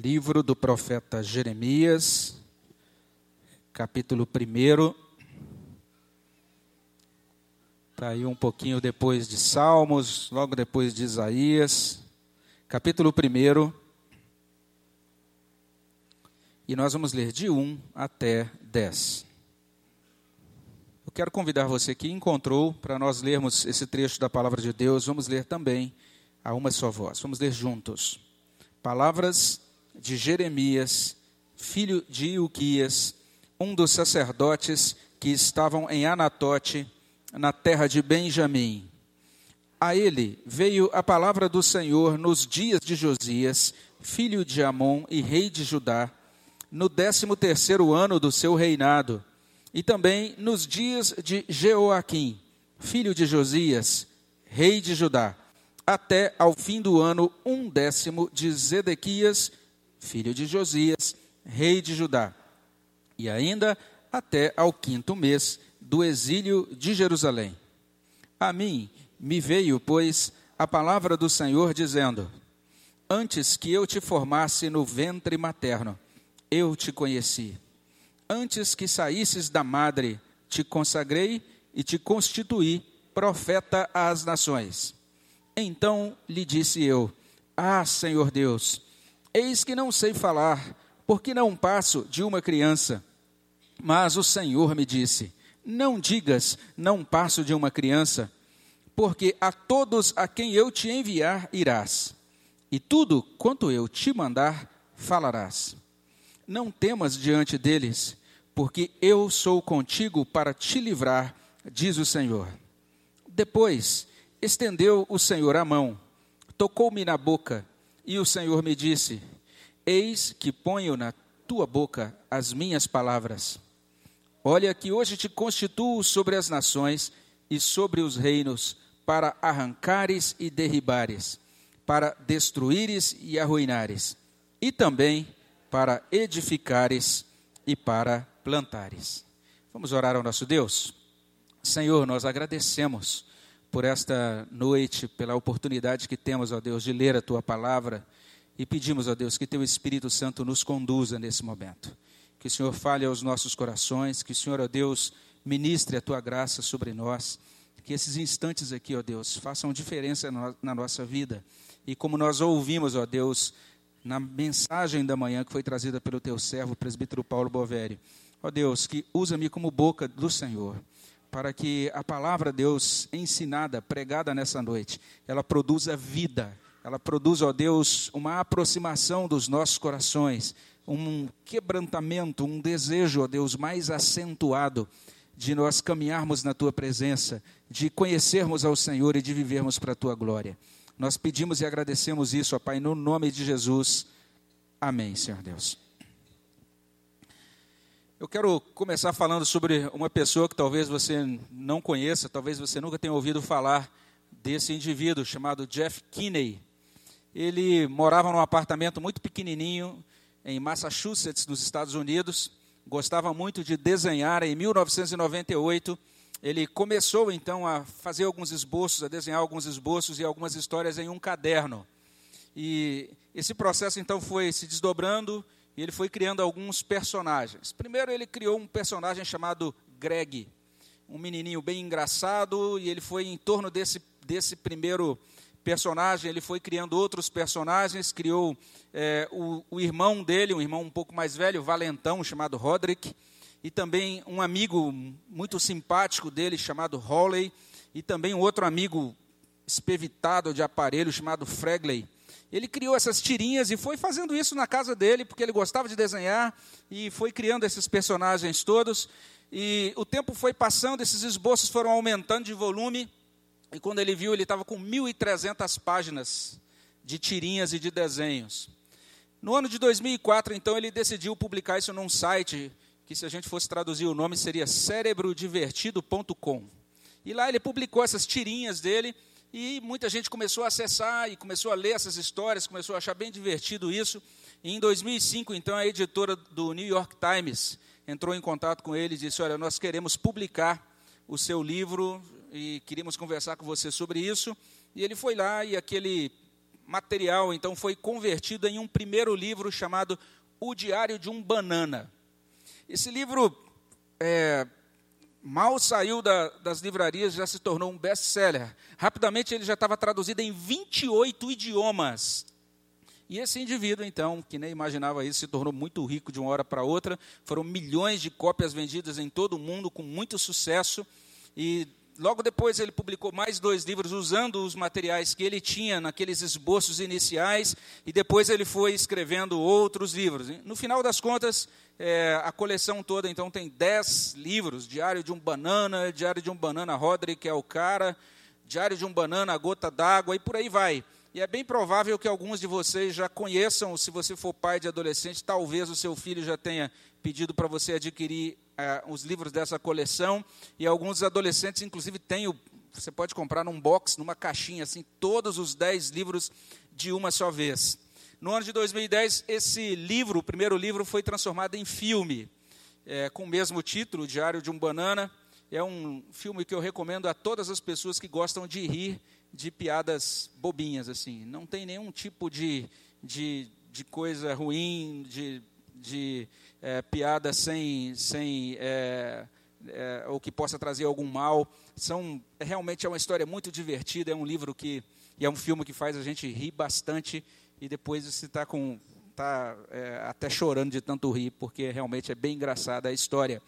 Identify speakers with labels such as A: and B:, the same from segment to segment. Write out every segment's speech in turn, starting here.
A: livro do profeta Jeremias, capítulo 1. Está aí um pouquinho depois de Salmos, logo depois de Isaías, capítulo 1. E nós vamos ler de 1 até 10. Eu quero convidar você que encontrou para nós lermos esse trecho da palavra de Deus, vamos ler também a uma só voz. Vamos ler juntos. Palavras de Jeremias, filho de Ilquias, um dos sacerdotes que estavam em Anatote, na terra de Benjamim. A ele veio a palavra do Senhor nos dias de Josias, filho de Amon e rei de Judá, no décimo terceiro ano do seu reinado, e também nos dias de Jeoaquim, filho de Josias, rei de Judá, até ao fim do ano um décimo de Zedequias, filho de Josias, rei de Judá, e ainda até ao quinto mês do exílio de Jerusalém. A mim me veio, pois, a palavra do Senhor dizendo: Antes que eu te formasse no ventre materno, eu te conheci. Antes que saísses da madre, te consagrei e te constituí profeta às nações. Então lhe disse eu: Ah, Senhor Deus, Eis que não sei falar, porque não passo de uma criança. Mas o Senhor me disse: Não digas, não passo de uma criança, porque a todos a quem eu te enviar irás, e tudo quanto eu te mandar falarás. Não temas diante deles, porque eu sou contigo para te livrar, diz o Senhor. Depois estendeu o Senhor a mão, tocou-me na boca, e o Senhor me disse: Eis que ponho na tua boca as minhas palavras. Olha que hoje te constituo sobre as nações e sobre os reinos, para arrancares e derribares, para destruíres e arruinares, e também para edificares e para plantares. Vamos orar ao nosso Deus? Senhor, nós agradecemos por esta noite, pela oportunidade que temos, ó Deus, de ler a tua palavra e pedimos, ó Deus, que teu Espírito Santo nos conduza nesse momento. Que o Senhor fale aos nossos corações, que o Senhor, ó Deus, ministre a tua graça sobre nós. Que esses instantes aqui, ó Deus, façam diferença na nossa vida. E como nós ouvimos, ó Deus, na mensagem da manhã que foi trazida pelo teu servo, presbítero Paulo Bovério. Ó Deus, que usa-me como boca do Senhor para que a palavra de Deus ensinada, pregada nessa noite, ela produza vida, ela produza, ó Deus, uma aproximação dos nossos corações, um quebrantamento, um desejo, ó Deus, mais acentuado de nós caminharmos na tua presença, de conhecermos ao Senhor e de vivermos para a tua glória. Nós pedimos e agradecemos isso, ó Pai, no nome de Jesus. Amém, Senhor Deus. Eu quero começar falando sobre uma pessoa que talvez você não conheça, talvez você nunca tenha ouvido falar desse indivíduo chamado Jeff Kinney. Ele morava num apartamento muito pequenininho em Massachusetts, nos Estados Unidos. Gostava muito de desenhar. Em 1998, ele começou então a fazer alguns esboços, a desenhar alguns esboços e algumas histórias em um caderno. E esse processo então foi se desdobrando e ele foi criando alguns personagens. Primeiro, ele criou um personagem chamado Greg, um menininho bem engraçado, e ele foi em torno desse, desse primeiro personagem, ele foi criando outros personagens, criou é, o, o, irmão dele, um irmão um pouco mais velho, valentão, chamado Roderick, e também um amigo muito simpático dele, chamado Hawley, e também um outro amigo espevitado de aparelho, chamado Fregley. Ele criou essas tirinhas e foi fazendo isso na casa dele, porque ele gostava de desenhar e foi criando esses personagens todos. E o tempo foi passando, esses esboços foram aumentando de volume. E quando ele viu, ele estava com 1.300 páginas de tirinhas e de desenhos. No ano de 2004, então, ele decidiu publicar isso num site que, se a gente fosse traduzir o nome, seria cerebrodivertido.com. E lá ele publicou essas tirinhas dele e muita gente começou a acessar e começou a ler essas histórias, começou a achar bem divertido isso. E em 2005, então, a editora do New York Times entrou em contato com ele e disse: Olha, nós queremos publicar o seu livro e queríamos conversar com você sobre isso. E ele foi lá e aquele material então foi convertido em um primeiro livro chamado O Diário de um Banana. Esse livro é, mal saiu da, das livrarias, já se tornou um best-seller. Rapidamente ele já estava traduzido em 28 idiomas. E esse indivíduo, então, que nem imaginava isso, se tornou muito rico de uma hora para outra. Foram milhões de cópias vendidas em todo o mundo, com muito sucesso. E logo depois ele publicou mais dois livros usando os materiais que ele tinha naqueles esboços iniciais. E depois ele foi escrevendo outros livros. No final das contas, é, a coleção toda, então, tem dez livros: Diário de um Banana, Diário de um Banana Roderick, é o cara, Diário de um Banana, A Gota d'Água, e por aí vai. E é bem provável que alguns de vocês já conheçam, se você for pai de adolescente, talvez o seu filho já tenha pedido para você adquirir eh, os livros dessa coleção. E alguns adolescentes, inclusive, têm o, você pode comprar num box, numa caixinha, assim, todos os dez livros de uma só vez. No ano de 2010, esse livro, o primeiro livro, foi transformado em filme, é, com o mesmo título, Diário de um Banana. É um filme que eu recomendo a todas as pessoas que gostam de rir de piadas bobinhas, assim. Não tem nenhum tipo de, de, de coisa ruim, de, de é, piada sem, sem é, é, ou que possa trazer algum mal. São, realmente é uma história muito divertida, é um livro que, e é um filme que faz a gente rir bastante, e depois você está com tá, é, até chorando de tanto rir, porque realmente é bem engraçada a história.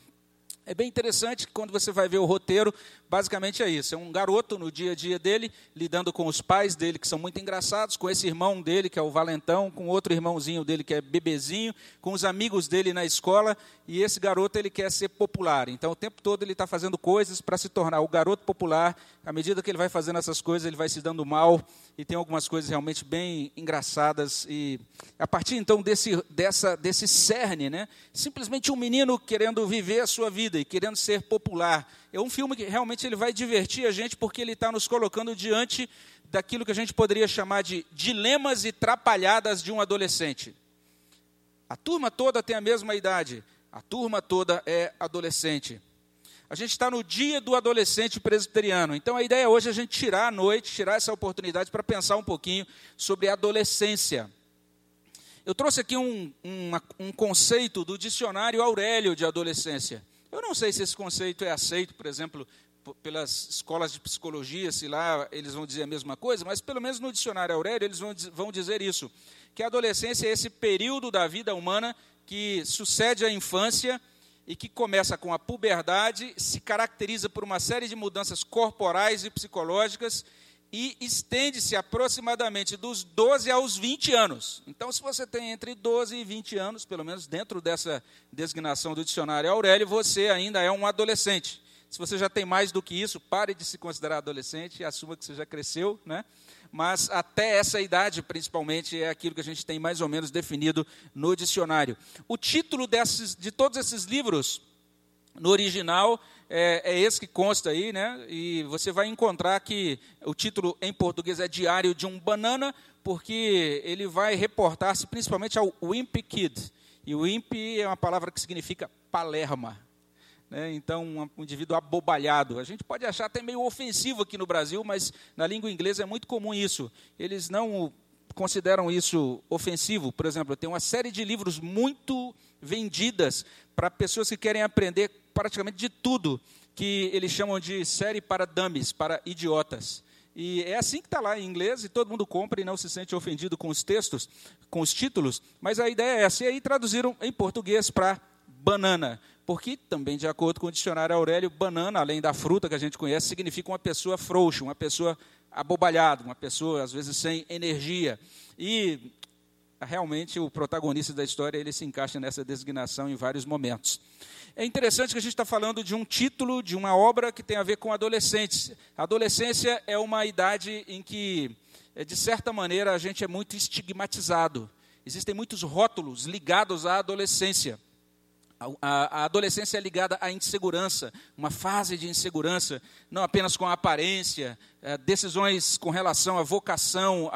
A: É bem interessante que quando você vai ver o roteiro, basicamente é isso. É um garoto no dia a dia dele, lidando com os pais dele, que são muito engraçados, com esse irmão dele, que é o Valentão, com outro irmãozinho dele, que é bebezinho, com os amigos dele na escola, e esse garoto ele quer ser popular. Então, o tempo todo ele está fazendo coisas para se tornar o garoto popular. À medida que ele vai fazendo essas coisas, ele vai se dando mal, e tem algumas coisas realmente bem engraçadas. E a partir, então, desse, dessa, desse cerne, né, simplesmente um menino querendo viver a sua vida e querendo ser popular, é um filme que realmente ele vai divertir a gente porque ele está nos colocando diante daquilo que a gente poderia chamar de dilemas e trapalhadas de um adolescente. A turma toda tem a mesma idade, a turma toda é adolescente. A gente está no dia do adolescente presbiteriano, então a ideia hoje é a gente tirar a noite, tirar essa oportunidade para pensar um pouquinho sobre a adolescência. Eu trouxe aqui um, um, um conceito do dicionário Aurélio de adolescência. Eu não sei se esse conceito é aceito, por exemplo, pelas escolas de psicologia, se lá eles vão dizer a mesma coisa, mas pelo menos no dicionário Aurélio eles vão, vão dizer isso, que a adolescência é esse período da vida humana que sucede à infância e que começa com a puberdade, se caracteriza por uma série de mudanças corporais e psicológicas e estende-se aproximadamente dos 12 aos 20 anos. Então, se você tem entre 12 e 20 anos, pelo menos dentro dessa designação do dicionário Aurélio, você ainda é um adolescente. Se você já tem mais do que isso, pare de se considerar adolescente e assuma que você já cresceu, né? Mas até essa idade, principalmente, é aquilo que a gente tem mais ou menos definido no dicionário. O título desses, de todos esses livros, no original, é, é, esse que consta aí, né? E você vai encontrar que o título em português é Diário de um Banana, porque ele vai reportar-se principalmente ao Wimp Kid. E o Wimp é uma palavra que significa palerma. Né? Então, um, indivíduo abobalhado. A gente pode achar até meio ofensivo aqui no Brasil, mas na língua inglesa é muito comum isso. Eles não consideram isso ofensivo. Por exemplo, tem uma série de livros muito vendidas para pessoas que querem aprender praticamente de tudo que eles chamam de série para dummies, para idiotas. E é assim que está lá em inglês e todo mundo compra e não se sente ofendido com os textos, com os títulos. Mas a ideia é essa. E aí traduziram em português para banana. Porque, também de acordo com o dicionário Aurélio, banana, além da fruta que a gente conhece, significa uma pessoa frouxa, uma pessoa abobalhada, uma pessoa, às vezes, sem energia. E realmente o protagonista da história ele se encaixa nessa designação em vários momentos. É interessante que a gente está falando de um título de uma obra que tem a ver com adolescentes. Adolescência é uma idade em que, é, de certa maneira, a gente é muito estigmatizado. Existem muitos rótulos ligados à adolescência. A, adolescência é ligada à insegurança, uma fase de insegurança, não apenas com a aparência, é, decisões com relação à vocação.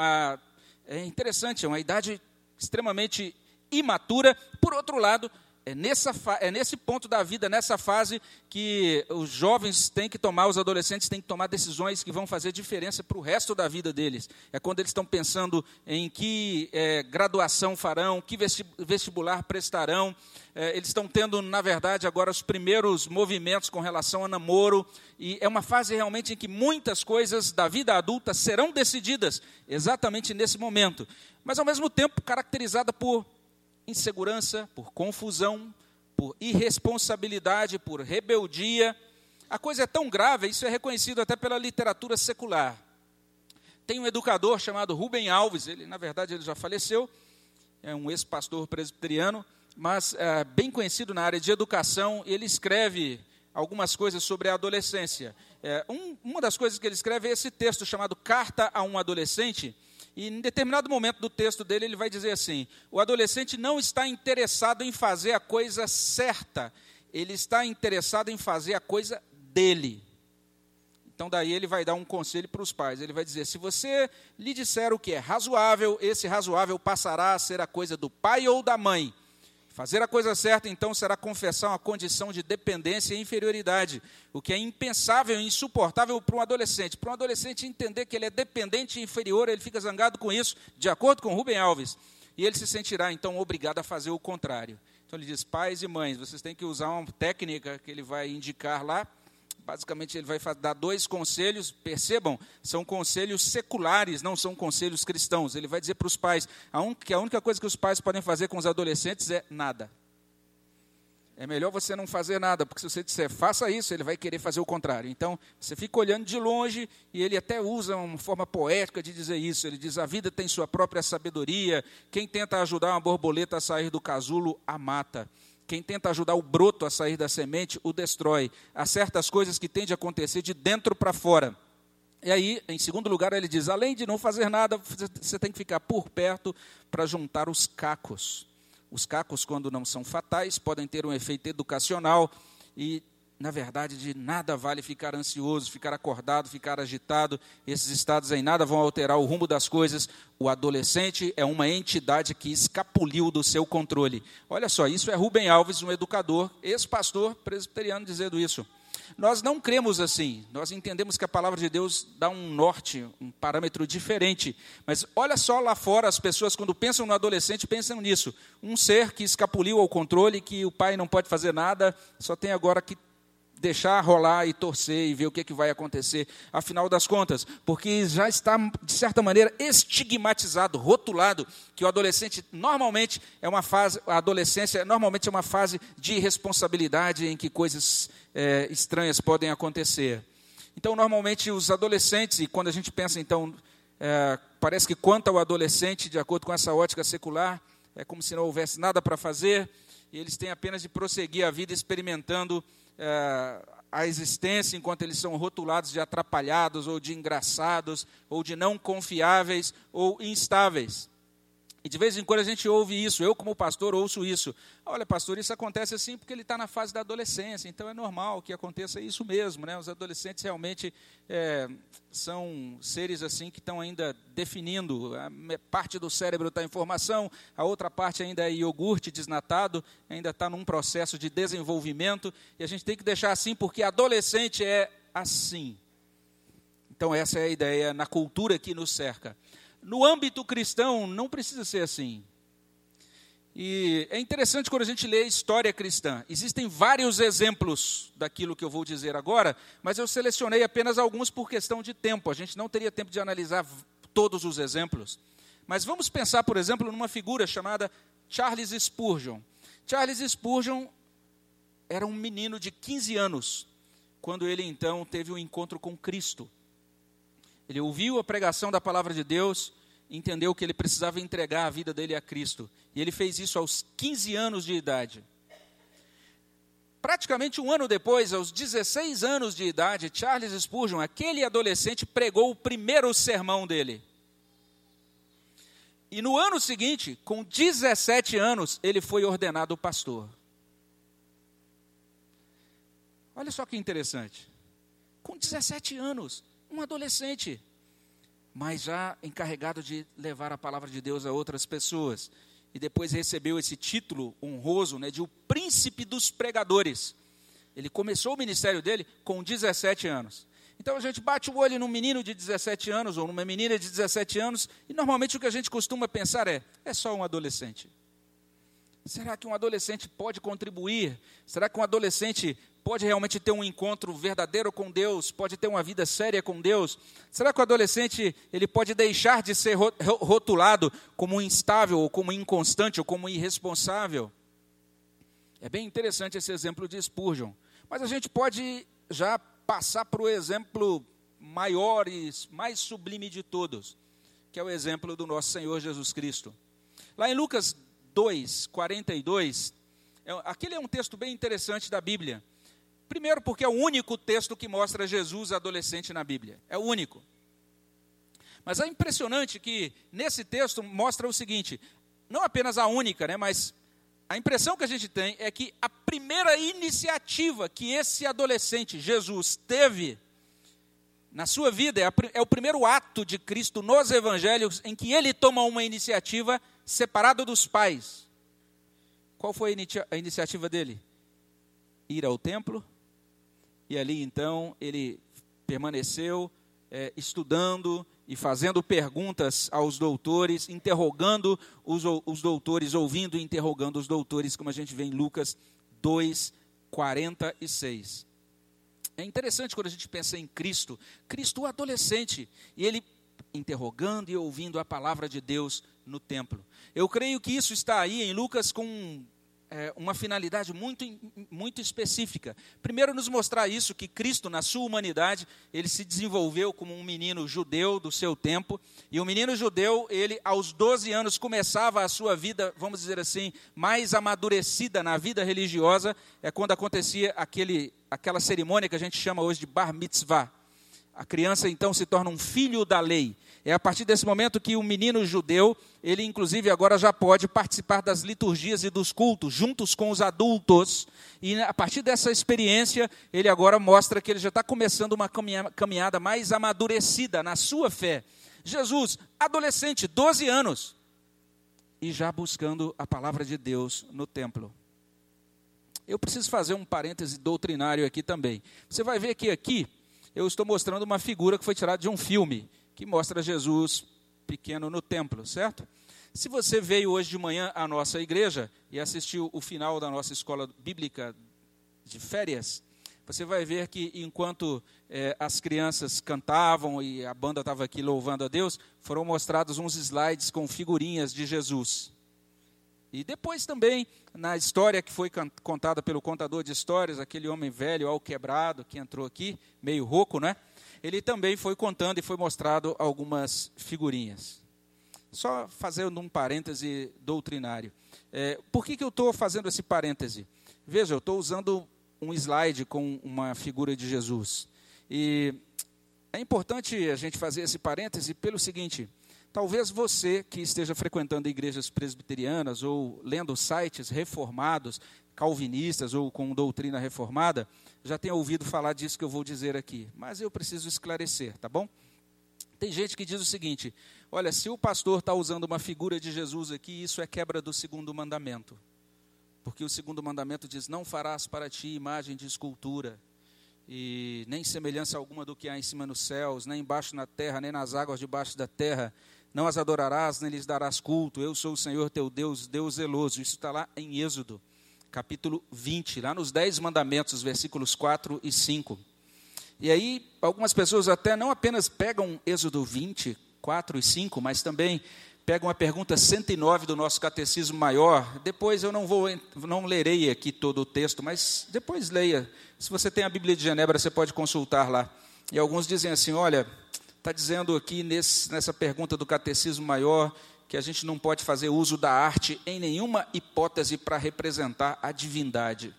A: É interessante, é uma idade extremamente imatura. Por outro lado, É, nessa, é nesse ponto da vida, nessa fase, que os jovens têm que tomar, os adolescentes têm que tomar decisões que vão fazer diferença para o resto da vida deles. É quando eles estão pensando em que é, graduação farão, que vestibular prestarão. É, eles estão tendo, na verdade, agora os primeiros movimentos com relação a namoro. E é uma fase realmente em que muitas coisas da vida adulta serão decididas exatamente nesse momento. Mas, ao mesmo tempo, caracterizada por insegurança, por confusão, por irresponsabilidade, por rebeldia. A coisa é tão grave, isso é reconhecido até pela literatura secular. Tem um educador chamado Rubem Alves, ele, na verdade, ele já faleceu, é um ex-pastor presbiteriano, mas é, bem conhecido na área de educação, ele escreve algumas coisas sobre a adolescência. É, um, uma das coisas que ele escreve é esse texto chamado Carta a um Adolescente, e em determinado momento do texto dele, ele vai dizer assim: o adolescente não está interessado em fazer a coisa certa, ele está interessado em fazer a coisa dele. Então, daí ele vai dar um conselho para os pais. Ele vai dizer: se você lhe disser o que é razoável, esse razoável passará a ser a coisa do pai ou da mãe. Fazer a coisa certa, então, será confessar uma condição de dependência e inferioridade, o que é impensável e insuportável para um adolescente. Para um adolescente entender que ele é dependente e inferior, ele fica zangado com isso, de acordo com Rubem Alves, e ele se sentirá, então, obrigado a fazer o contrário. Então, ele diz: pais e mães, vocês têm que usar uma técnica que ele vai indicar lá, Basicamente, ele vai dar dois conselhos, percebam, são conselhos seculares, não são conselhos cristãos. Ele vai dizer para os pais que a única coisa que os pais podem fazer com os adolescentes é nada. É melhor você não fazer nada, porque se você disser faça isso, ele vai querer fazer o contrário. Então, você fica olhando de longe e ele até usa uma forma poética de dizer isso. Ele diz: a vida tem sua própria sabedoria. Quem tenta ajudar uma borboleta a sair do casulo, a mata. Quem tenta ajudar o broto a sair da semente, o destrói. Há certas coisas que tendem a acontecer de dentro para fora. E aí, em segundo lugar, ele diz: além de não fazer nada, você tem que ficar por perto para juntar os cacos. Os cacos, quando não são fatais, podem ter um efeito educacional e na verdade, de nada vale ficar ansioso, ficar acordado, ficar agitado. Esses estados em nada vão alterar o rumo das coisas. O adolescente é uma entidade que escapuliu do seu controle. Olha só, isso é Rubem Alves, um educador, ex-pastor presbiteriano, dizendo isso. Nós não cremos assim, nós entendemos que a palavra de Deus dá um norte, um parâmetro diferente. Mas olha só lá fora, as pessoas, quando pensam no adolescente, pensam nisso. Um ser que escapuliu ao controle, que o pai não pode fazer nada, só tem agora que deixar rolar e torcer e ver o que, é que vai acontecer, afinal das contas, porque já está, de certa maneira, estigmatizado, rotulado, que o adolescente normalmente é uma fase, a adolescência normalmente é uma fase de irresponsabilidade em que coisas é, estranhas podem acontecer. Então, normalmente, os adolescentes, e quando a gente pensa, então, é, parece que quanto ao adolescente, de acordo com essa ótica secular, é como se não houvesse nada para fazer, e eles têm apenas de prosseguir a vida experimentando é, a existência enquanto eles são rotulados de atrapalhados, ou de engraçados, ou de não confiáveis, ou instáveis. E de vez em quando a gente ouve isso, eu como pastor ouço isso. Olha, pastor, isso acontece assim porque ele está na fase da adolescência, então é normal que aconteça isso mesmo. Né? Os adolescentes realmente é, são seres assim que estão ainda definindo. A parte do cérebro está em formação, a outra parte ainda é iogurte desnatado, ainda está num processo de desenvolvimento, e a gente tem que deixar assim porque adolescente é assim. Então, essa é a ideia na cultura que nos cerca. No âmbito cristão, não precisa ser assim. E é interessante quando a gente lê a história cristã. Existem vários exemplos daquilo que eu vou dizer agora, mas eu selecionei apenas alguns por questão de tempo. A gente não teria tempo de analisar todos os exemplos. Mas vamos pensar, por exemplo, numa figura chamada Charles Spurgeon. Charles Spurgeon era um menino de 15 anos, quando ele então teve um encontro com Cristo. Ele ouviu a pregação da palavra de Deus, entendeu que ele precisava entregar a vida dele a Cristo. E ele fez isso aos 15 anos de idade. Praticamente um ano depois, aos 16 anos de idade, Charles Spurgeon, aquele adolescente, pregou o primeiro sermão dele. E no ano seguinte, com 17 anos, ele foi ordenado pastor. Olha só que interessante. Com 17 anos, um adolescente, mas já encarregado de levar a palavra de Deus a outras pessoas. e depois recebeu esse título honroso né, de o príncipe dos pregadores. Ele começou o ministério dele com 17 anos. Então a gente bate o olho num menino de 17 anos ou numa menina de 17 anos e normalmente o que a gente costuma pensar é: é só um adolescente. Será que um adolescente pode contribuir? Será que um adolescente pode realmente ter um encontro verdadeiro com Deus? Pode ter uma vida séria com Deus? Será que o adolescente ele pode deixar de ser rotulado como instável, ou como inconstante, ou como irresponsável? É bem interessante esse exemplo de Spurgeon. Mas a gente pode já passar para o exemplo maior e mais sublime de todos, que é o exemplo do nosso Senhor Jesus Cristo. Lá em Lucas 2, 42, é, aquele é um texto bem interessante da Bíblia. Primeiro, porque é o único texto que mostra Jesus adolescente na Bíblia. É o único. Mas é impressionante que nesse texto mostra o seguinte: não apenas a única, né, mas a impressão que a gente tem é que a primeira iniciativa que esse adolescente, Jesus, teve na sua vida, é, a, é o primeiro ato de Cristo nos evangelhos em que ele toma uma iniciativa separado dos pais. Qual foi a iniciativa dele? Ir ao templo, e ali então ele permaneceu é, estudando e fazendo perguntas aos doutores, interrogando os, os doutores, ouvindo e interrogando os doutores, como a gente vê em Lucas 2, 46. É interessante quando a gente pensa em Cristo, Cristo adolescente, e ele interrogando e ouvindo a palavra de Deus no templo. Eu creio que isso está aí em Lucas com é, uma finalidade muito, muito específica. Primeiro, nos mostrar isso, que Cristo, na sua humanidade, ele se desenvolveu como um menino judeu do seu tempo. E o menino judeu, ele, aos 12 anos, começava a sua vida, vamos dizer assim, mais amadurecida na vida religiosa. É quando acontecia aquele, aquela cerimônia que a gente chama hoje de Bar Mitzvah. A criança, então, se torna um filho da lei. É a partir desse momento que o menino judeu, ele inclusive agora já pode participar das liturgias e dos cultos juntos com os adultos. E a partir dessa experiência, ele agora mostra que ele já está começando uma caminhada mais amadurecida na sua fé. Jesus, adolescente, 12 anos, e já buscando a palavra de Deus no templo. Eu preciso fazer um parêntese doutrinário aqui também. Você vai ver que aqui eu estou mostrando uma figura que foi tirada de um filme que mostra Jesus pequeno no templo, certo? Se você veio hoje de manhã à nossa igreja e assistiu o final da nossa escola bíblica de férias, você vai ver que enquanto eh, as crianças cantavam e a banda estava aqui louvando a Deus, foram mostrados uns slides com figurinhas de Jesus. E depois também, na história que foi contada pelo contador de histórias, aquele homem velho, ao quebrado, que entrou aqui, meio rouco, né? Ele também foi contando e foi mostrado algumas figurinhas. Só fazendo um parêntese doutrinário. É, por que, que eu estou fazendo esse parêntese? Veja, eu estou usando um slide com uma figura de Jesus. E é importante a gente fazer esse parêntese pelo seguinte: talvez você que esteja frequentando igrejas presbiterianas ou lendo sites reformados, calvinistas ou com doutrina reformada, já tenha ouvido falar disso que eu vou dizer aqui, mas eu preciso esclarecer, tá bom? Tem gente que diz o seguinte: olha, se o pastor está usando uma figura de Jesus aqui, isso é quebra do segundo mandamento. Porque o segundo mandamento diz: não farás para ti imagem de escultura, e nem semelhança alguma do que há em cima nos céus, nem embaixo na terra, nem nas águas debaixo da terra. Não as adorarás, nem lhes darás culto. Eu sou o Senhor teu Deus, Deus zeloso. Isso está lá em Êxodo capítulo 20, lá nos Dez Mandamentos, versículos 4 e 5. E aí, algumas pessoas até não apenas pegam Êxodo 20, 4 e 5, mas também pegam a pergunta 109 do nosso catecismo maior. Depois eu não vou, não lerei aqui todo o texto, mas depois leia. Se você tem a Bíblia de Genebra, você pode consultar lá. E alguns dizem assim: olha, está dizendo aqui nesse, nessa pergunta do catecismo maior que a gente não pode fazer uso da arte em nenhuma hipótese para representar a divindade.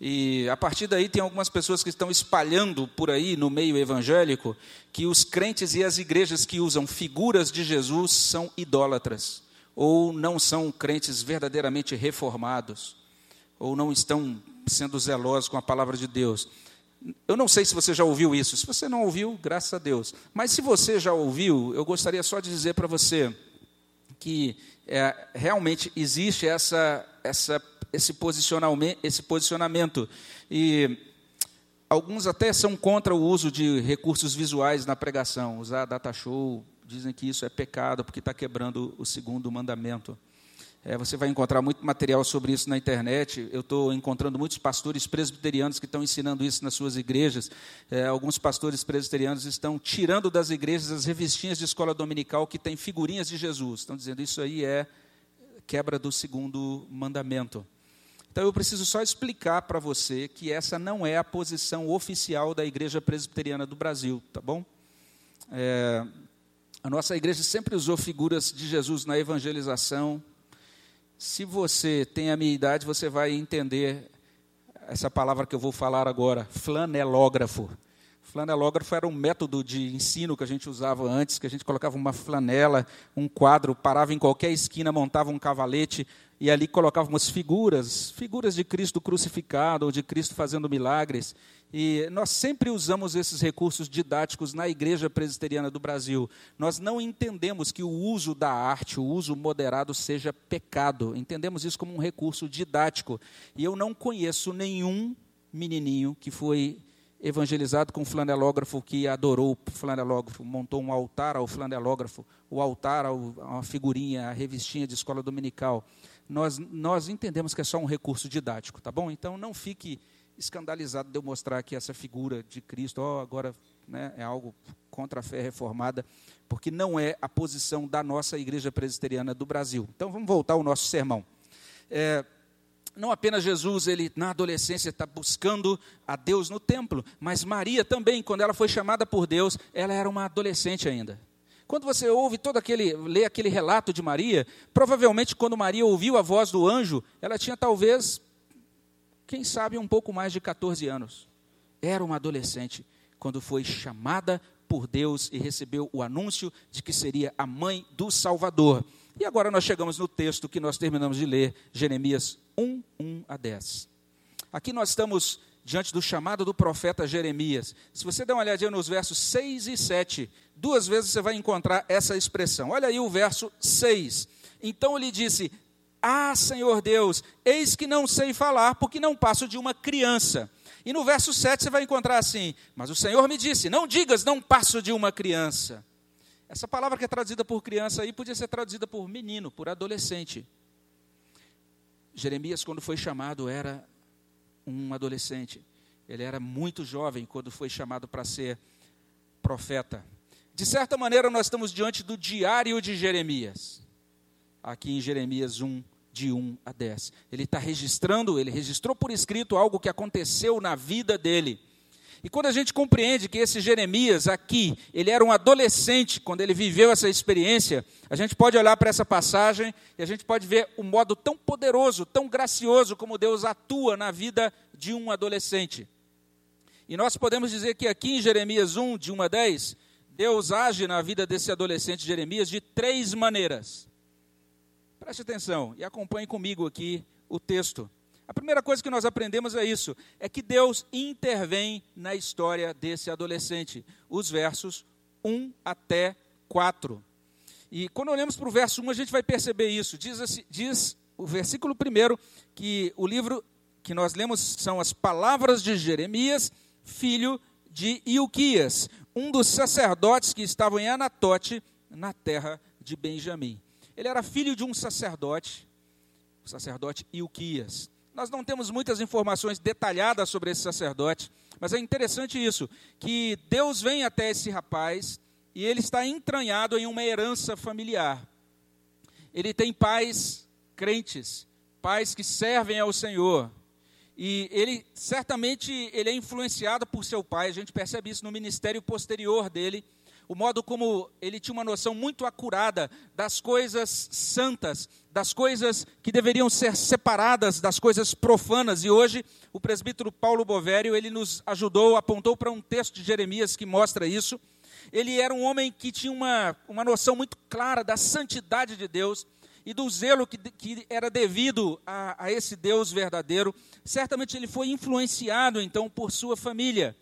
A: E a partir daí tem algumas pessoas que estão espalhando por aí no meio evangélico que os crentes e as igrejas que usam figuras de Jesus são idólatras, ou não são crentes verdadeiramente reformados, ou não estão sendo zelosos com a palavra de Deus. Eu não sei se você já ouviu isso. Se você não ouviu, graças a Deus. Mas se você já ouviu, eu gostaria só de dizer para você que é, realmente existe essa, essa, esse, posicionamento, esse posicionamento. E alguns até são contra o uso de recursos visuais na pregação, usar data show, dizem que isso é pecado porque está quebrando o segundo mandamento. É, você vai encontrar muito material sobre isso na internet. Eu estou encontrando muitos pastores presbiterianos que estão ensinando isso nas suas igrejas. É, alguns pastores presbiterianos estão tirando das igrejas as revistinhas de escola dominical que têm figurinhas de Jesus. Estão dizendo isso aí é quebra do segundo mandamento. Então eu preciso só explicar para você que essa não é a posição oficial da Igreja Presbiteriana do Brasil, tá bom? É, a nossa igreja sempre usou figuras de Jesus na evangelização, se você tem a minha idade, você vai entender essa palavra que eu vou falar agora, flanelógrafo. Flanelógrafo era um método de ensino que a gente usava antes, que a gente colocava uma flanela, um quadro, parava em qualquer esquina, montava um cavalete e ali colocávamos figuras, figuras de Cristo crucificado ou de Cristo fazendo milagres. E nós sempre usamos esses recursos didáticos na Igreja Presbiteriana do Brasil. Nós não entendemos que o uso da arte, o uso moderado, seja pecado. Entendemos isso como um recurso didático. E eu não conheço nenhum menininho que foi evangelizado com flanelógrafo que adorou o flanelógrafo, montou um altar ao flanelógrafo, o altar a uma figurinha, a revistinha de escola dominical. Nós, nós entendemos que é só um recurso didático, tá bom? Então não fique escandalizado de eu mostrar aqui essa figura de Cristo, oh, agora né, é algo contra a fé reformada, porque não é a posição da nossa igreja presbiteriana do Brasil. Então vamos voltar ao nosso sermão. É, não apenas Jesus, ele na adolescência está buscando a Deus no templo, mas Maria também, quando ela foi chamada por Deus, ela era uma adolescente ainda. Quando você ouve todo aquele, lê aquele relato de Maria, provavelmente quando Maria ouviu a voz do anjo, ela tinha talvez quem sabe um pouco mais de 14 anos. Era uma adolescente quando foi chamada por Deus e recebeu o anúncio de que seria a mãe do Salvador. E agora nós chegamos no texto que nós terminamos de ler, Jeremias 1, 1 a 10. Aqui nós estamos diante do chamado do profeta Jeremias. Se você der uma olhadinha nos versos 6 e 7, duas vezes você vai encontrar essa expressão. Olha aí o verso 6. Então ele disse: ah, Senhor Deus, eis que não sei falar, porque não passo de uma criança. E no verso 7 você vai encontrar assim: Mas o Senhor me disse: Não digas, não passo de uma criança. Essa palavra que é traduzida por criança aí podia ser traduzida por menino, por adolescente. Jeremias, quando foi chamado, era um adolescente. Ele era muito jovem quando foi chamado para ser profeta. De certa maneira, nós estamos diante do diário de Jeremias aqui em Jeremias 1, de 1 a 10. Ele está registrando, ele registrou por escrito algo que aconteceu na vida dele. E quando a gente compreende que esse Jeremias aqui, ele era um adolescente quando ele viveu essa experiência, a gente pode olhar para essa passagem e a gente pode ver o modo tão poderoso, tão gracioso como Deus atua na vida de um adolescente. E nós podemos dizer que aqui em Jeremias 1, de 1 a 10, Deus age na vida desse adolescente Jeremias de três maneiras. Preste atenção e acompanhe comigo aqui o texto. A primeira coisa que nós aprendemos é isso: é que Deus intervém na história desse adolescente. Os versos 1 até 4. E quando olhamos para o verso 1, a gente vai perceber isso. Diz, assim, diz o versículo 1 que o livro que nós lemos são as palavras de Jeremias, filho de Ilquias, um dos sacerdotes que estavam em Anatote, na terra de Benjamim. Ele era filho de um sacerdote, o sacerdote Ilquias. Nós não temos muitas informações detalhadas sobre esse sacerdote, mas é interessante isso, que Deus vem até esse rapaz e ele está entranhado em uma herança familiar. Ele tem pais crentes, pais que servem ao Senhor. E ele certamente ele é influenciado por seu pai, a gente percebe isso no ministério posterior dele o modo como ele tinha uma noção muito acurada das coisas santas, das coisas que deveriam ser separadas das coisas profanas. E hoje o presbítero Paulo Bovério, ele nos ajudou, apontou para um texto de Jeremias que mostra isso. Ele era um homem que tinha uma, uma noção muito clara da santidade de Deus e do zelo que, que era devido a, a esse Deus verdadeiro. Certamente ele foi influenciado então por sua família.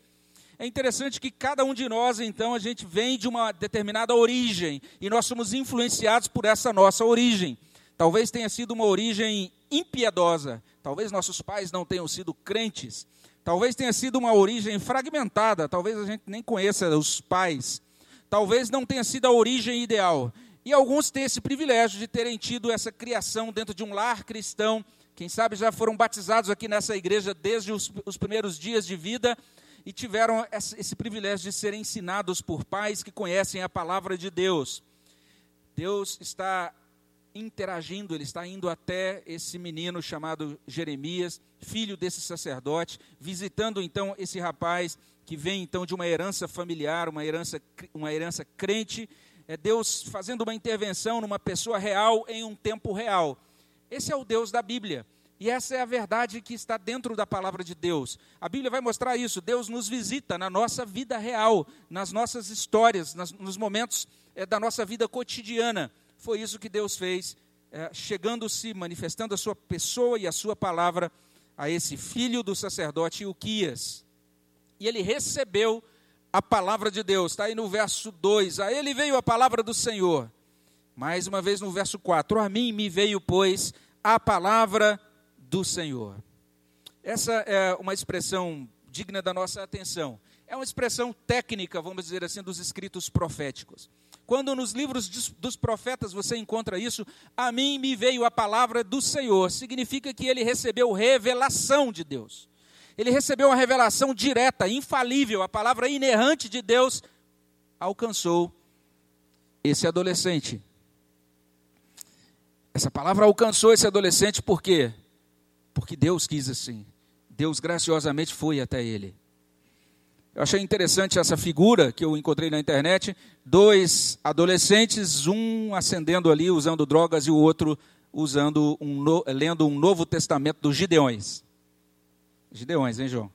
A: É interessante que cada um de nós, então, a gente vem de uma determinada origem e nós somos influenciados por essa nossa origem. Talvez tenha sido uma origem impiedosa, talvez nossos pais não tenham sido crentes, talvez tenha sido uma origem fragmentada, talvez a gente nem conheça os pais, talvez não tenha sido a origem ideal. E alguns têm esse privilégio de terem tido essa criação dentro de um lar cristão. Quem sabe já foram batizados aqui nessa igreja desde os, os primeiros dias de vida e tiveram esse, privilégio de serem ensinados por pais que conhecem a palavra de Deus. Deus está interagindo, ele está indo até esse menino chamado Jeremias, filho desse sacerdote, visitando então esse rapaz que vem então de uma herança familiar, uma herança, uma herança crente, é Deus fazendo uma intervenção numa pessoa real em um tempo real. Esse é o Deus da Bíblia. E essa é a verdade que está dentro da palavra de Deus. A Bíblia vai mostrar isso. Deus nos visita na nossa vida real, nas nossas histórias, nas, nos momentos é, da nossa vida cotidiana. Foi isso que Deus fez, é, chegando-se, manifestando a sua pessoa e a sua palavra a esse filho do sacerdote Uquias. E ele recebeu a palavra de Deus. Está aí no verso 2. A ele veio a palavra do Senhor. Mais uma vez no verso 4. A mim me veio, pois, a palavra do Senhor. Essa é uma expressão digna da nossa atenção. É uma expressão técnica, vamos dizer assim, dos escritos proféticos. Quando nos livros dos profetas você encontra isso, a mim me veio a palavra do Senhor, significa que ele recebeu revelação de Deus ele recebeu uma revelação direta, infalível, a palavra inerrante de Deus alcançou esse adolescente. Essa palavra alcançou esse adolescente por quê? Porque Deus quis assim. Deus graciosamente foi até ele. Eu achei interessante essa figura que eu encontrei na internet: dois adolescentes, um acendendo ali usando drogas e o outro usando um, lendo um Novo Testamento dos Gideões. Gideões, hein, João?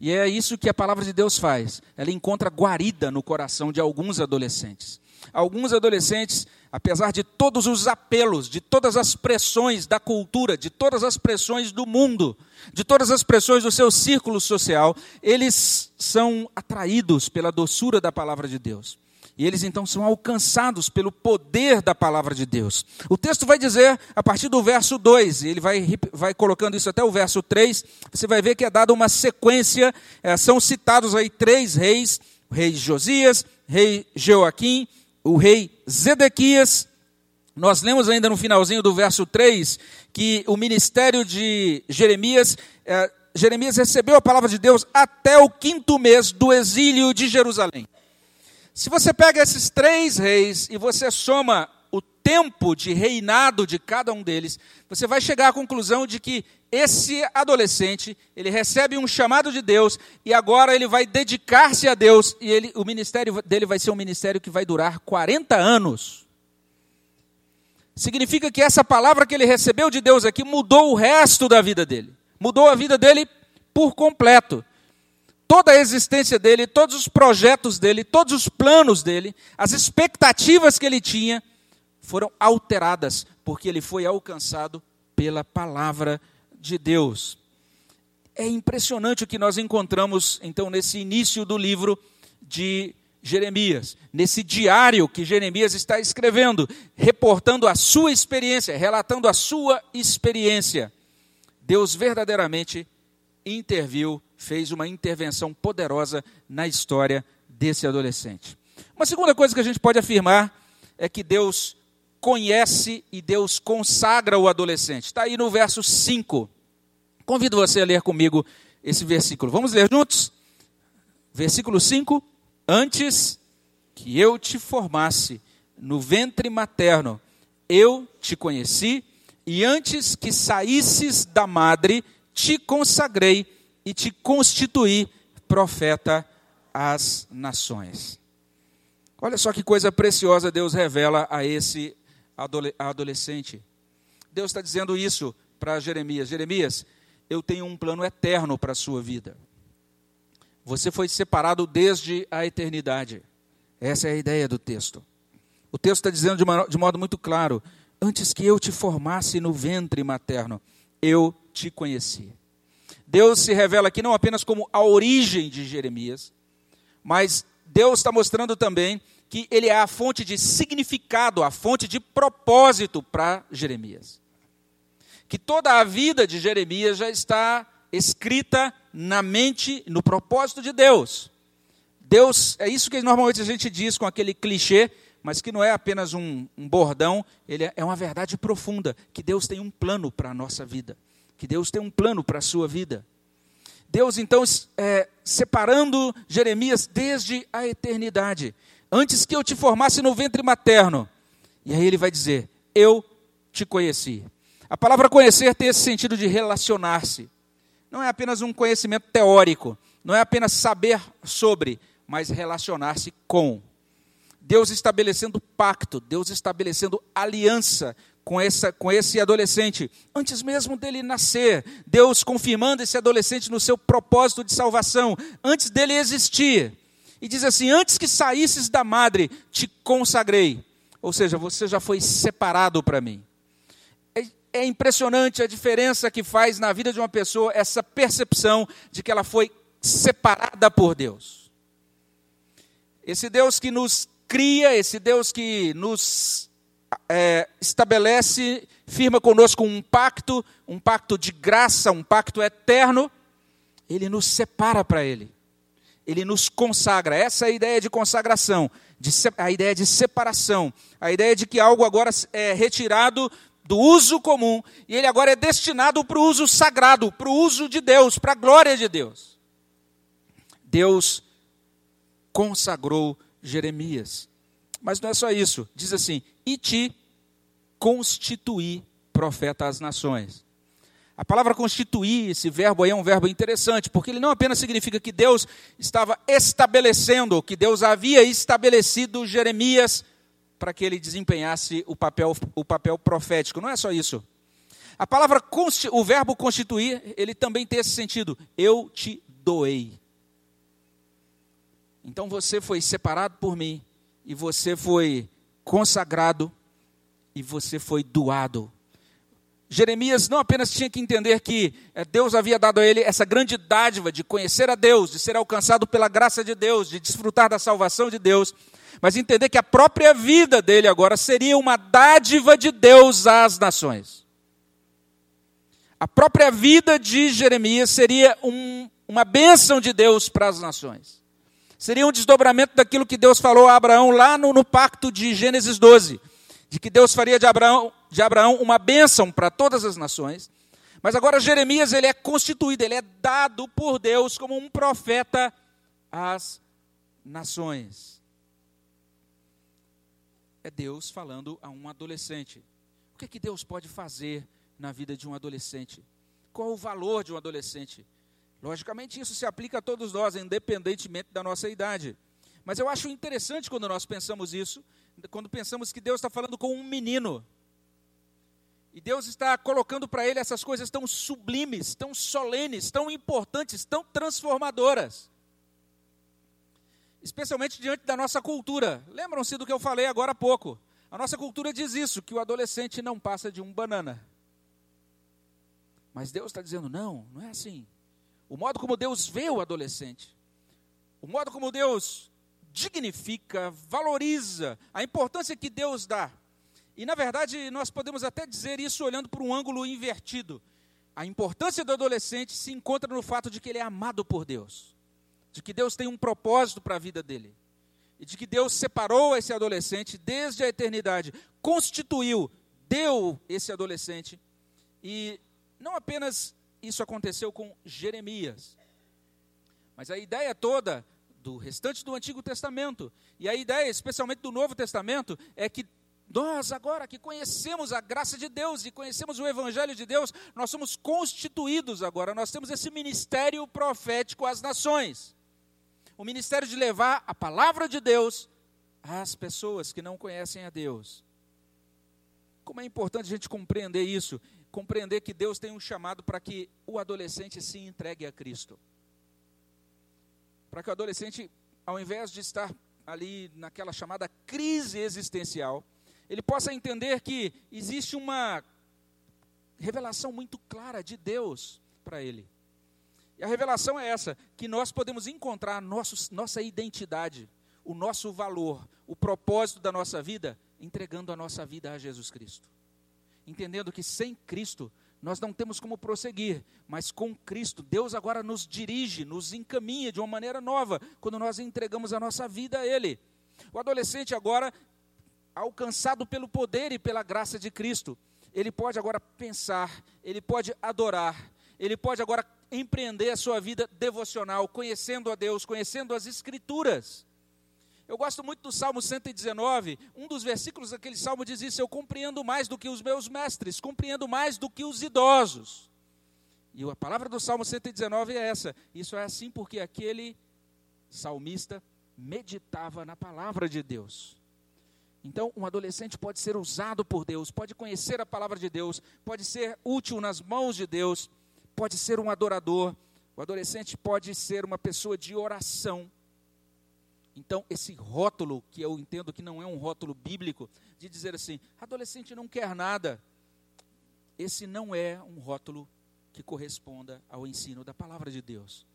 A: E é isso que a palavra de Deus faz. Ela encontra guarida no coração de alguns adolescentes. Alguns adolescentes, apesar de todos os apelos, de todas as pressões da cultura, de todas as pressões do mundo, de todas as pressões do seu círculo social, eles são atraídos pela doçura da palavra de Deus. E eles então são alcançados pelo poder da palavra de Deus. O texto vai dizer, a partir do verso 2, e ele vai, vai colocando isso até o verso 3, você vai ver que é dada uma sequência, é, são citados aí três reis, o rei Josias, rei Joaquim, o rei Zedequias. Nós lemos ainda no finalzinho do verso 3 que o ministério de Jeremias, é, Jeremias recebeu a palavra de Deus até o quinto mês do exílio de Jerusalém. Se você pega esses três reis e você soma o tempo de reinado de cada um deles, você vai chegar à conclusão de que esse adolescente, ele recebe um chamado de Deus e agora ele vai dedicar-se a Deus e ele, o ministério dele vai ser um ministério que vai durar 40 anos. Significa que essa palavra que ele recebeu de Deus aqui mudou o resto da vida dele. Mudou a vida dele por completo toda a existência dele, todos os projetos dele, todos os planos dele, as expectativas que ele tinha, foram alteradas, porque ele foi alcançado pela palavra de Deus. É impressionante o que nós encontramos, então, nesse início do livro de Jeremias, nesse diário que Jeremias está escrevendo, reportando a sua experiência, relatando a sua experiência. Deus verdadeiramente interviu fez uma intervenção poderosa na história desse adolescente. Uma segunda coisa que a gente pode afirmar é que Deus conhece e Deus consagra o adolescente. Está aí no verso 5. Convido você a ler comigo esse versículo. Vamos ler juntos? Versículo 5: Antes que eu te formasse no ventre materno, eu te conheci, e antes que saísses da madre, te consagrei e te constituir profeta às nações. Olha só que coisa preciosa Deus revela a esse adolescente. Deus está dizendo isso para Jeremias: Jeremias, eu tenho um plano eterno para a sua vida. Você foi separado desde a eternidade. Essa é a ideia do texto. O texto está dizendo de, uma, de modo muito claro: antes que eu te formasse no ventre materno, eu te conheci. Deus se revela aqui não apenas como a origem de Jeremias, mas Deus está mostrando também que ele é a fonte de significado, a fonte de propósito para Jeremias. Que toda a vida de Jeremias já está escrita na mente, no propósito de Deus. Deus, é isso que normalmente a gente diz com aquele clichê, mas que não é apenas um, um bordão, ele é, é uma verdade profunda, que Deus tem um plano para a nossa vida, que Deus tem um plano para a sua vida. Deus, então, é, separando Jeremias desde a eternidade, antes que eu te formasse no ventre materno. E aí ele vai dizer: Eu te conheci. A palavra conhecer tem esse sentido de relacionar-se. Não é apenas um conhecimento teórico, não é apenas saber sobre, mas relacionar-se com. Deus estabelecendo pacto, Deus estabelecendo aliança com, essa, com esse adolescente, antes mesmo dele nascer, Deus confirmando esse adolescente no seu propósito de salvação, antes dele existir. E diz assim: Antes que saísses da madre, te consagrei. Ou seja, você já foi separado para mim. É, impressionante a diferença que faz na vida de uma pessoa essa percepção de que ela foi separada por Deus. Esse Deus que nos cria, esse Deus que nos é, estabelece, firma conosco um pacto, um pacto de graça, um pacto eterno, ele nos separa para ele. Ele nos consagra. Essa é a ideia de consagração, de, a ideia de separação, a ideia de que algo agora é retirado do uso comum e ele agora é destinado para o uso sagrado, para o uso de Deus, para a glória de Deus. Deus consagrou Jeremias. Mas não é só isso. Diz assim: e te constituir profeta às nações. A palavra constituir, esse verbo aí é um verbo interessante, porque ele não apenas significa que Deus estava estabelecendo, que Deus havia estabelecido Jeremias para que ele desempenhasse o papel, o papel profético. Não é só isso. A palavra, o verbo constituir, ele também tem esse sentido. Eu te doei. Então você foi separado por mim e você foi consagrado e você foi doado. Jeremias não apenas tinha que entender que eh, Deus havia dado a ele essa grande dádiva de conhecer a Deus, de ser alcançado pela graça de Deus, de desfrutar da salvação de Deus, mas entender que a própria vida dele agora seria uma dádiva de Deus às nações. A própria vida de Jeremias seria um, uma bênção de Deus para as nações. Seria um desdobramento daquilo que Deus falou a Abraão lá no, no pacto de Gênesis 12, de que Deus faria de Abraão, de Abraão uma bênção para todas as nações. Mas agora Jeremias ele é constituído, ele é dado por Deus como um profeta às nações. É Deus falando a um adolescente. O que, é que Deus pode fazer na vida de um adolescente? Qual o valor de um adolescente? Logicamente, isso se aplica a todos nós, independentemente da nossa idade. Mas eu acho interessante quando nós pensamos isso, quando pensamos que Deus está falando com um menino. E Deus está colocando para ele essas coisas tão sublimes, tão solenes, tão importantes, tão transformadoras. Especialmente diante da nossa cultura. Lembram-se do que eu falei agora há pouco. A nossa cultura diz isso, que o adolescente não passa de um banana. Mas Deus está dizendo: não, não é assim o modo como Deus vê o adolescente, o modo como Deus dignifica, valoriza, a importância que Deus dá. E na verdade, nós podemos até dizer isso olhando por um ângulo invertido. A importância do adolescente se encontra no fato de que ele é amado por Deus, de que Deus tem um propósito para a vida dele, e de que Deus separou esse adolescente desde a eternidade, constituiu, deu esse adolescente, e não apenas isso aconteceu com Jeremias. Mas a ideia toda do restante do Antigo Testamento, e a ideia especialmente do Novo Testamento, é que nós, agora que conhecemos a graça de Deus e conhecemos o Evangelho de Deus, nós somos constituídos agora, nós temos esse ministério profético às nações. O ministério de levar a palavra de Deus às pessoas que não conhecem a Deus. Como é importante a gente compreender isso compreender que Deus tem um chamado para que o adolescente se entregue a Cristo. Para que o adolescente, ao invés de estar ali naquela chamada crise existencial, ele possa entender que existe uma revelação muito clara de Deus para ele. E a revelação é essa: que nós podemos encontrar nossa identidade, o nosso valor, o propósito da nossa vida, entregando a nossa vida a Jesus Cristo. Entendendo que sem Cristo nós não temos como prosseguir, mas com Cristo, Deus agora nos dirige, nos encaminha de uma maneira nova, quando nós entregamos a nossa vida a Ele. O adolescente agora, alcançado pelo poder e pela graça de Cristo, ele pode agora pensar, ele pode adorar, ele pode agora empreender a sua vida devocional, conhecendo a Deus, conhecendo as Escrituras. Eu gosto muito do Salmo 119, um dos versículos daquele salmo diz isso: Eu compreendo mais do que os meus mestres, compreendo mais do que os idosos. E a palavra do Salmo 119 é essa. Isso é assim porque aquele salmista meditava na palavra de Deus. Então, um adolescente pode ser usado por Deus, pode conhecer a palavra de Deus, pode ser útil nas mãos de Deus, pode ser um adorador. O adolescente pode ser uma pessoa de oração. Então, esse rótulo, que eu entendo que não é um rótulo bíblico, de dizer assim, adolescente não quer nada, esse não é um rótulo que corresponda ao ensino da palavra de Deus.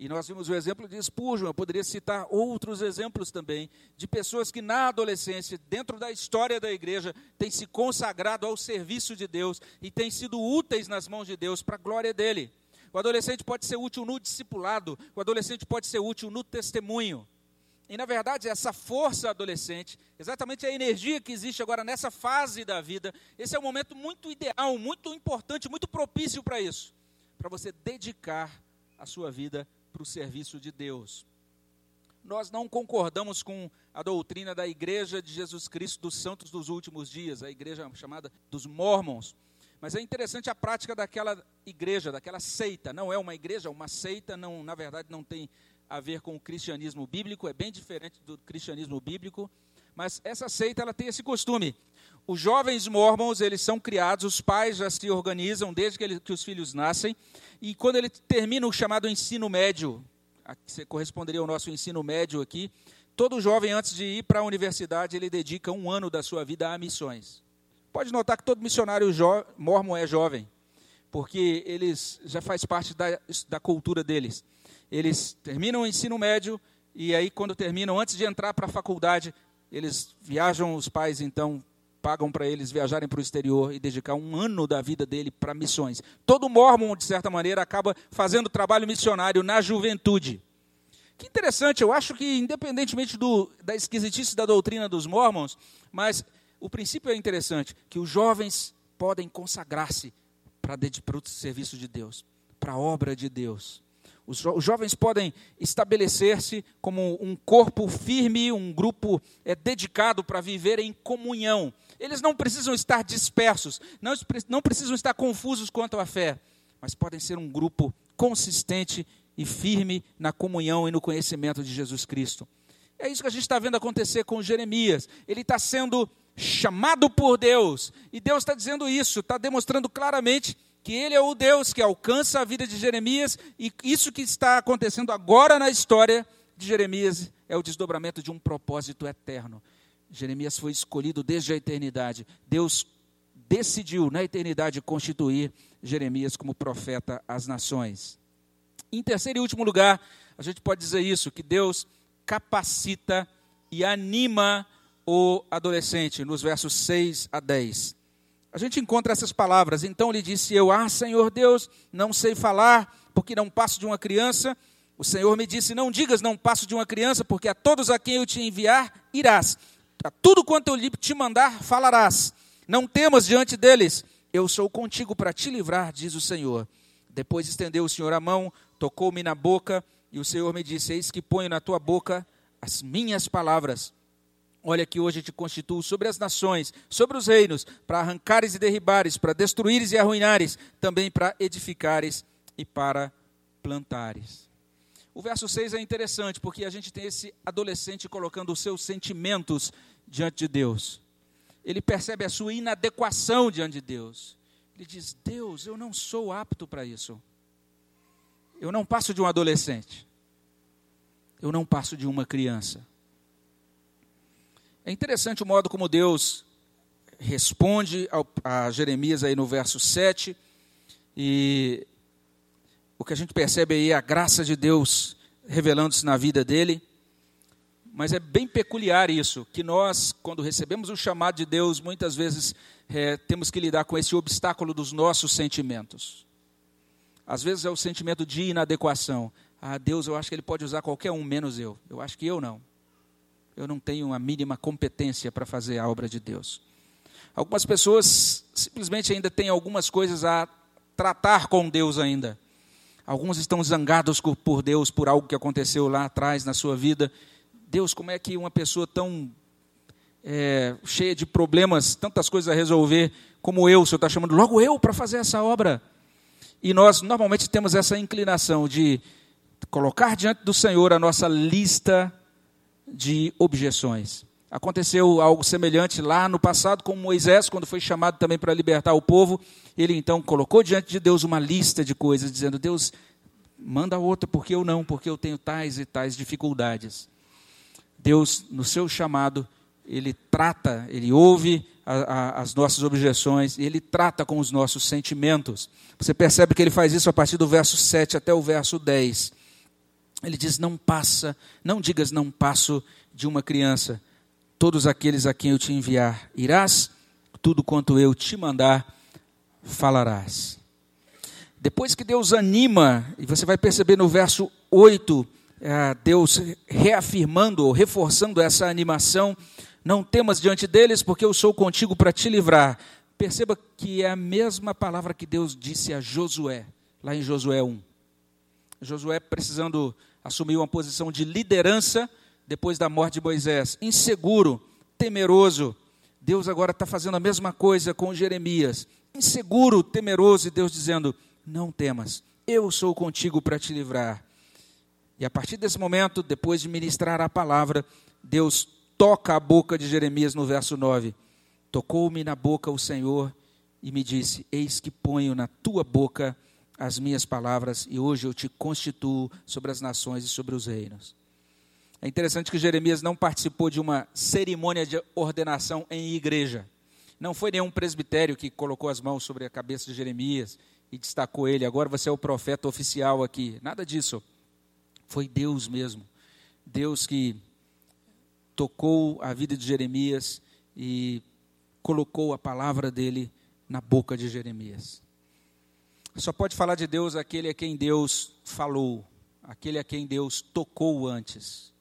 A: E nós vimos o exemplo de Spurgeon, eu poderia citar outros exemplos também, de pessoas que na adolescência, dentro da história da igreja, têm se consagrado ao serviço de Deus e têm sido úteis nas mãos de Deus para a glória dele. O adolescente pode ser útil no discipulado, o adolescente pode ser útil no testemunho. E na verdade, essa força adolescente, exatamente a energia que existe agora nessa fase da vida, esse é um momento muito ideal, muito importante, muito propício para isso, para você dedicar a sua vida para o serviço de Deus. Nós não concordamos com a doutrina da Igreja de Jesus Cristo dos Santos dos Últimos Dias, a igreja chamada dos Mormons. Mas é interessante a prática daquela igreja, daquela seita. Não é uma igreja, é uma seita, não, na verdade não tem a ver com o cristianismo bíblico, é bem diferente do cristianismo bíblico, mas essa seita ela tem esse costume. Os jovens mormons, eles são criados, os pais já se organizam desde que, ele, que os filhos nascem, e quando ele termina o chamado ensino médio, que corresponderia ao nosso ensino médio aqui, todo jovem, antes de ir para a universidade, ele dedica um ano da sua vida a missões. Pode notar que todo missionário mormon é jovem, porque eles já faz parte da, da cultura deles eles terminam o ensino médio e aí quando terminam, antes de entrar para a faculdade, eles viajam, os pais então pagam para eles viajarem para o exterior e dedicar um ano da vida dele para missões. Todo mormon, de certa maneira, acaba fazendo trabalho missionário na juventude. Que interessante, eu acho que independentemente do, da esquisitice da doutrina dos mormons, mas o princípio é interessante, que os jovens podem consagrar-se para o serviço de Deus, para a obra de Deus. Os jovens podem estabelecer-se como um corpo firme, um grupo é, dedicado para viver em comunhão. Eles não precisam estar dispersos, não, não precisam estar confusos quanto à fé, mas podem ser um grupo consistente e firme na comunhão e no conhecimento de Jesus Cristo. É isso que a gente está vendo acontecer com Jeremias. Ele está sendo chamado por Deus, e Deus está dizendo isso, está demonstrando claramente que ele é o Deus que alcança a vida de Jeremias, e isso que está acontecendo agora na história de Jeremias é o desdobramento de um propósito eterno. Jeremias foi escolhido desde a eternidade. Deus decidiu na eternidade constituir Jeremias como profeta às nações. Em terceiro e último lugar, a gente pode dizer isso, que Deus capacita e anima o adolescente, nos versos 6 a 10 a gente encontra essas palavras. Então lhe disse eu: Ah, Senhor Deus, não sei falar, porque não passo de uma criança. O Senhor me disse: Não digas, não passo de uma criança, porque a todos a quem eu te enviar irás. A tudo quanto eu lhe te mandar falarás. Não temas diante deles. Eu sou contigo para te livrar, diz o Senhor. Depois estendeu o Senhor a mão, tocou-me na boca, e o Senhor me disse: Eis que ponho na tua boca as minhas palavras. Olha que hoje te constituo sobre as nações, sobre os reinos, para arrancares e derribares, para destruíres e arruinares, também para edificares e para plantares. O verso 6 é interessante, porque a gente tem esse adolescente colocando os seus sentimentos diante de Deus. Ele percebe a sua inadequação diante de Deus. Ele diz: Deus, eu não sou apto para isso. Eu não passo de um adolescente. Eu não passo de uma criança. É interessante o modo como Deus responde ao, a Jeremias aí no verso 7. E o que a gente percebe aí é a graça de Deus revelando-se na vida dele. Mas é bem peculiar isso, que nós, quando recebemos o chamado de Deus, muitas vezes é, temos que lidar com esse obstáculo dos nossos sentimentos. Às vezes é o sentimento de inadequação. Ah, Deus, eu acho que Ele pode usar qualquer um, menos eu. Eu acho que eu não. Eu não tenho a mínima competência para fazer a obra de Deus. Algumas pessoas simplesmente ainda têm algumas coisas a tratar com Deus ainda. Alguns estão zangados por Deus por algo que aconteceu lá atrás na sua vida Deus, como é que uma pessoa tão é, cheia de problemas, tantas coisas a resolver, como eu, o Senhor está chamando logo eu para fazer essa obra? E nós normalmente temos essa inclinação de colocar diante do Senhor a nossa lista de objeções. Aconteceu algo semelhante lá no passado com Moisés, quando foi chamado também para libertar o povo. Ele então colocou diante de Deus uma lista de coisas, dizendo: Deus, manda outra, porque eu não, porque eu tenho tais e tais dificuldades. Deus, no seu chamado, ele trata, ele ouve a, a, as nossas objeções, ele trata com os nossos sentimentos. Você percebe que ele faz isso a partir do verso 7 até o verso 10. Ele diz: Não passa, não digas não passo de uma criança. Todos aqueles a quem eu te enviar, irás, tudo quanto eu te mandar, falarás. Depois que Deus anima, e você vai perceber no verso 8, é, Deus reafirmando ou reforçando essa animação. Não temas diante deles, porque eu sou contigo para te livrar. Perceba que é a mesma palavra que Deus disse a Josué, lá em Josué 1. Josué precisando assumir uma posição de liderança depois da morte de Moisés, inseguro, temeroso. Deus agora está fazendo a mesma coisa com Jeremias, inseguro, temeroso, e Deus dizendo: Não temas, eu sou contigo para te livrar. E a partir desse momento, depois de ministrar a palavra, Deus toca a boca de Jeremias no verso 9. Tocou-me na boca o Senhor e me disse: Eis que ponho na tua boca as minhas palavras, e hoje eu te constituo sobre as nações e sobre os reinos. É interessante que Jeremias não participou de uma cerimônia de ordenação em igreja. Não foi nenhum presbitério que colocou as mãos sobre a cabeça de Jeremias e destacou ele. Agora você é o profeta oficial aqui. Nada disso. Foi Deus mesmo. Deus que tocou a vida de Jeremias e colocou a palavra dele na boca de Jeremias. Só pode falar de Deus aquele a quem Deus falou, aquele a quem Deus tocou antes.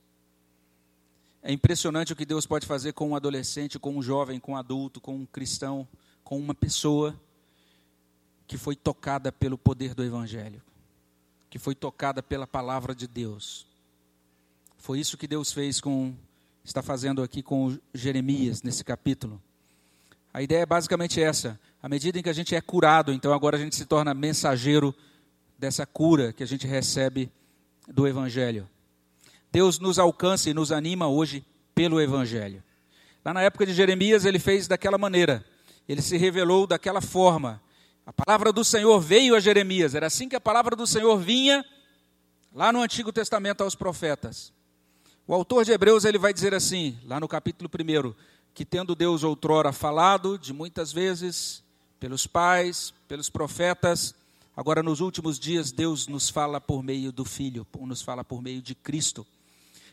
A: É impressionante o que Deus pode fazer com um adolescente, com um jovem, com um adulto, com um cristão, com uma pessoa que foi tocada pelo poder do Evangelho que foi tocada pela palavra de Deus. Foi isso que Deus fez com, está fazendo aqui com Jeremias nesse capítulo. A ideia é basicamente essa. À medida em que a gente é curado, então agora a gente se torna mensageiro dessa cura que a gente recebe do Evangelho. Deus nos alcança e nos anima hoje pelo Evangelho. Lá na época de Jeremias, ele fez daquela maneira. Ele se revelou daquela forma. A palavra do Senhor veio a Jeremias, era assim que a palavra do Senhor vinha lá no Antigo Testamento aos profetas. O autor de Hebreus ele vai dizer assim, lá no capítulo 1, que tendo Deus outrora falado de muitas vezes pelos pais, pelos profetas, agora nos últimos dias Deus nos fala por meio do Filho, nos fala por meio de Cristo.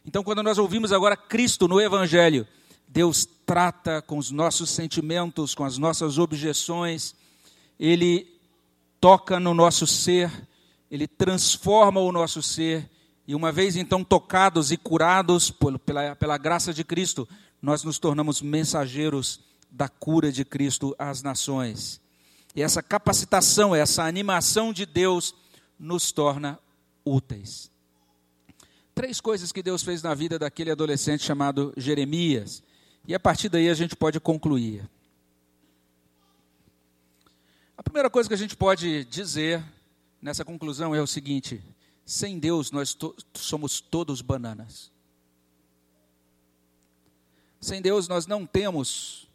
A: Então, quando nós ouvimos agora Cristo no Evangelho, Deus trata com os nossos sentimentos, com as nossas objeções, ele toca no nosso ser, ele transforma o nosso ser, e uma vez então tocados e curados pela, pela graça de Cristo, nós nos tornamos mensageiros da cura de Cristo às nações. E essa capacitação, essa animação de Deus nos torna úteis. Três coisas que Deus fez na vida daquele adolescente chamado Jeremias, e a partir daí a gente pode concluir. A primeira coisa que a gente pode dizer nessa conclusão é o seguinte: sem Deus nós to somos todos bananas. Sem Deus nós não temos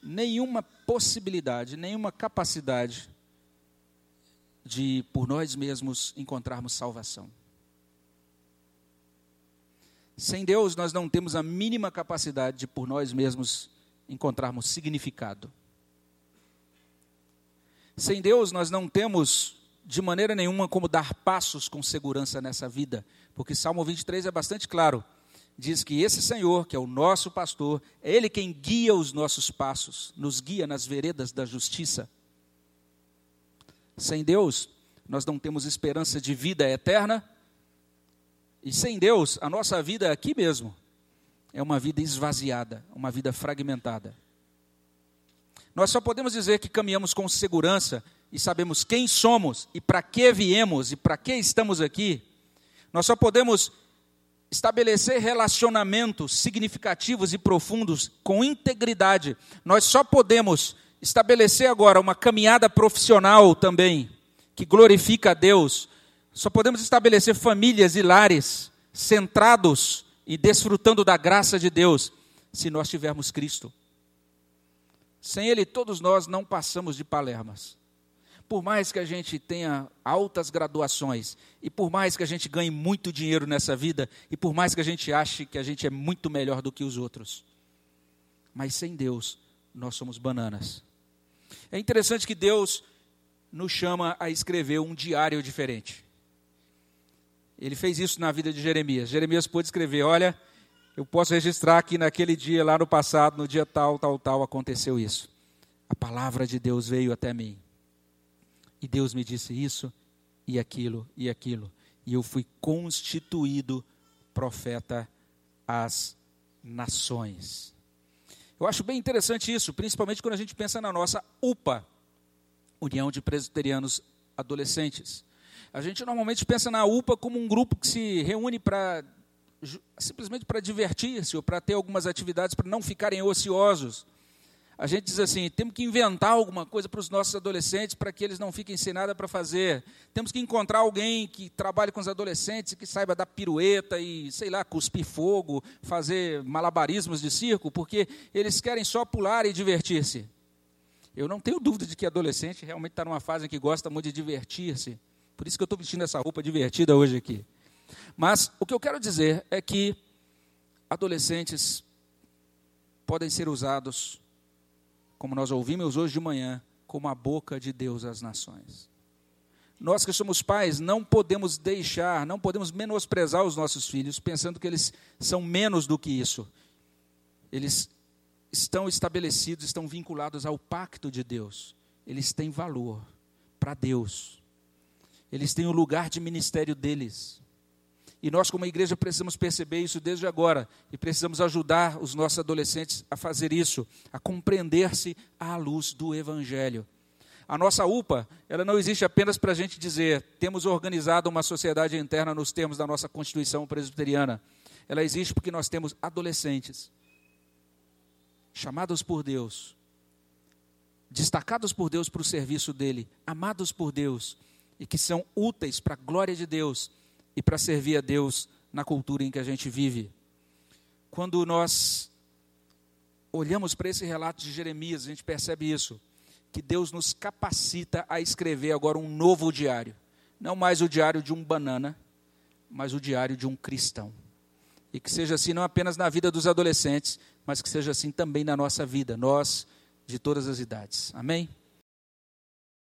A: nenhuma possibilidade, nenhuma capacidade de por nós mesmos encontrarmos salvação. Sem Deus nós não temos a mínima capacidade de por nós mesmos encontrarmos significado. Sem Deus, nós não temos de maneira nenhuma como dar passos com segurança nessa vida, porque Salmo 23 é bastante claro. Diz que esse Senhor, que é o nosso pastor, é Ele quem guia os nossos passos, nos guia nas veredas da justiça. Sem Deus, nós não temos esperança de vida eterna, e sem Deus, a nossa vida aqui mesmo é uma vida esvaziada, uma vida fragmentada. Nós só podemos dizer que caminhamos com segurança e sabemos quem somos e para que viemos e para que estamos aqui. Nós só podemos estabelecer relacionamentos significativos e profundos com integridade. Nós só podemos estabelecer agora uma caminhada profissional também que glorifica a Deus. Só podemos estabelecer famílias e lares centrados e desfrutando da graça de Deus se nós tivermos Cristo. Sem Ele, todos nós não passamos de palermas. Por mais que a gente tenha altas graduações, e por mais que a gente ganhe muito dinheiro nessa vida, e por mais que a gente ache que a gente é muito melhor do que os outros, mas sem Deus, nós somos bananas. É interessante que Deus nos chama a escrever um diário diferente. Ele fez isso na vida de Jeremias. Jeremias pôde escrever: Olha, eu posso registrar que naquele dia, lá no passado, no dia tal, tal, tal, aconteceu isso. A palavra de Deus veio até mim. E Deus me disse isso, e aquilo, e aquilo. E eu fui constituído profeta às nações. Eu acho bem interessante isso, principalmente quando a gente pensa na nossa UPA, União de Presbiterianos Adolescentes. A gente normalmente pensa na UPA como um grupo que se reúne para simplesmente para divertir-se ou para ter algumas atividades para não ficarem ociosos. A gente diz assim: temos que inventar alguma coisa para os nossos adolescentes para que eles não fiquem sem nada para fazer. Temos que encontrar alguém que trabalhe com os adolescentes, que saiba dar pirueta e, sei lá, cuspir fogo, fazer malabarismos de circo, porque eles querem só pular e divertir-se. Eu não tenho dúvida de que adolescente realmente está numa fase em que gosta muito de divertir-se. Por isso que eu estou vestindo essa roupa divertida hoje aqui. Mas o que eu quero dizer é que adolescentes podem ser usados, como nós ouvimos hoje de manhã, como a boca de Deus às nações. Nós que somos pais não podemos deixar, não podemos menosprezar os nossos filhos, pensando que eles são menos do que isso. Eles estão estabelecidos, estão vinculados ao pacto de Deus. Eles têm valor para Deus. Eles têm o lugar de ministério deles. E nós, como igreja, precisamos perceber isso desde agora e precisamos ajudar os nossos adolescentes a fazer isso, a compreender-se à luz do Evangelho. A nossa UPA, ela não existe apenas para a gente dizer temos organizado uma sociedade interna nos termos da nossa Constituição presbiteriana. Ela existe porque nós temos adolescentes chamados por Deus, destacados por Deus para o serviço dele, amados por Deus e que são úteis para a glória de Deus e para servir a Deus na cultura em que a gente vive. Quando nós olhamos para esse relato de Jeremias, a gente percebe isso, que Deus nos capacita a escrever agora um novo diário, não mais o diário de um banana, mas o diário de um cristão. E que seja assim não apenas na vida dos adolescentes, mas que seja assim também na nossa vida, nós de todas as idades. Amém?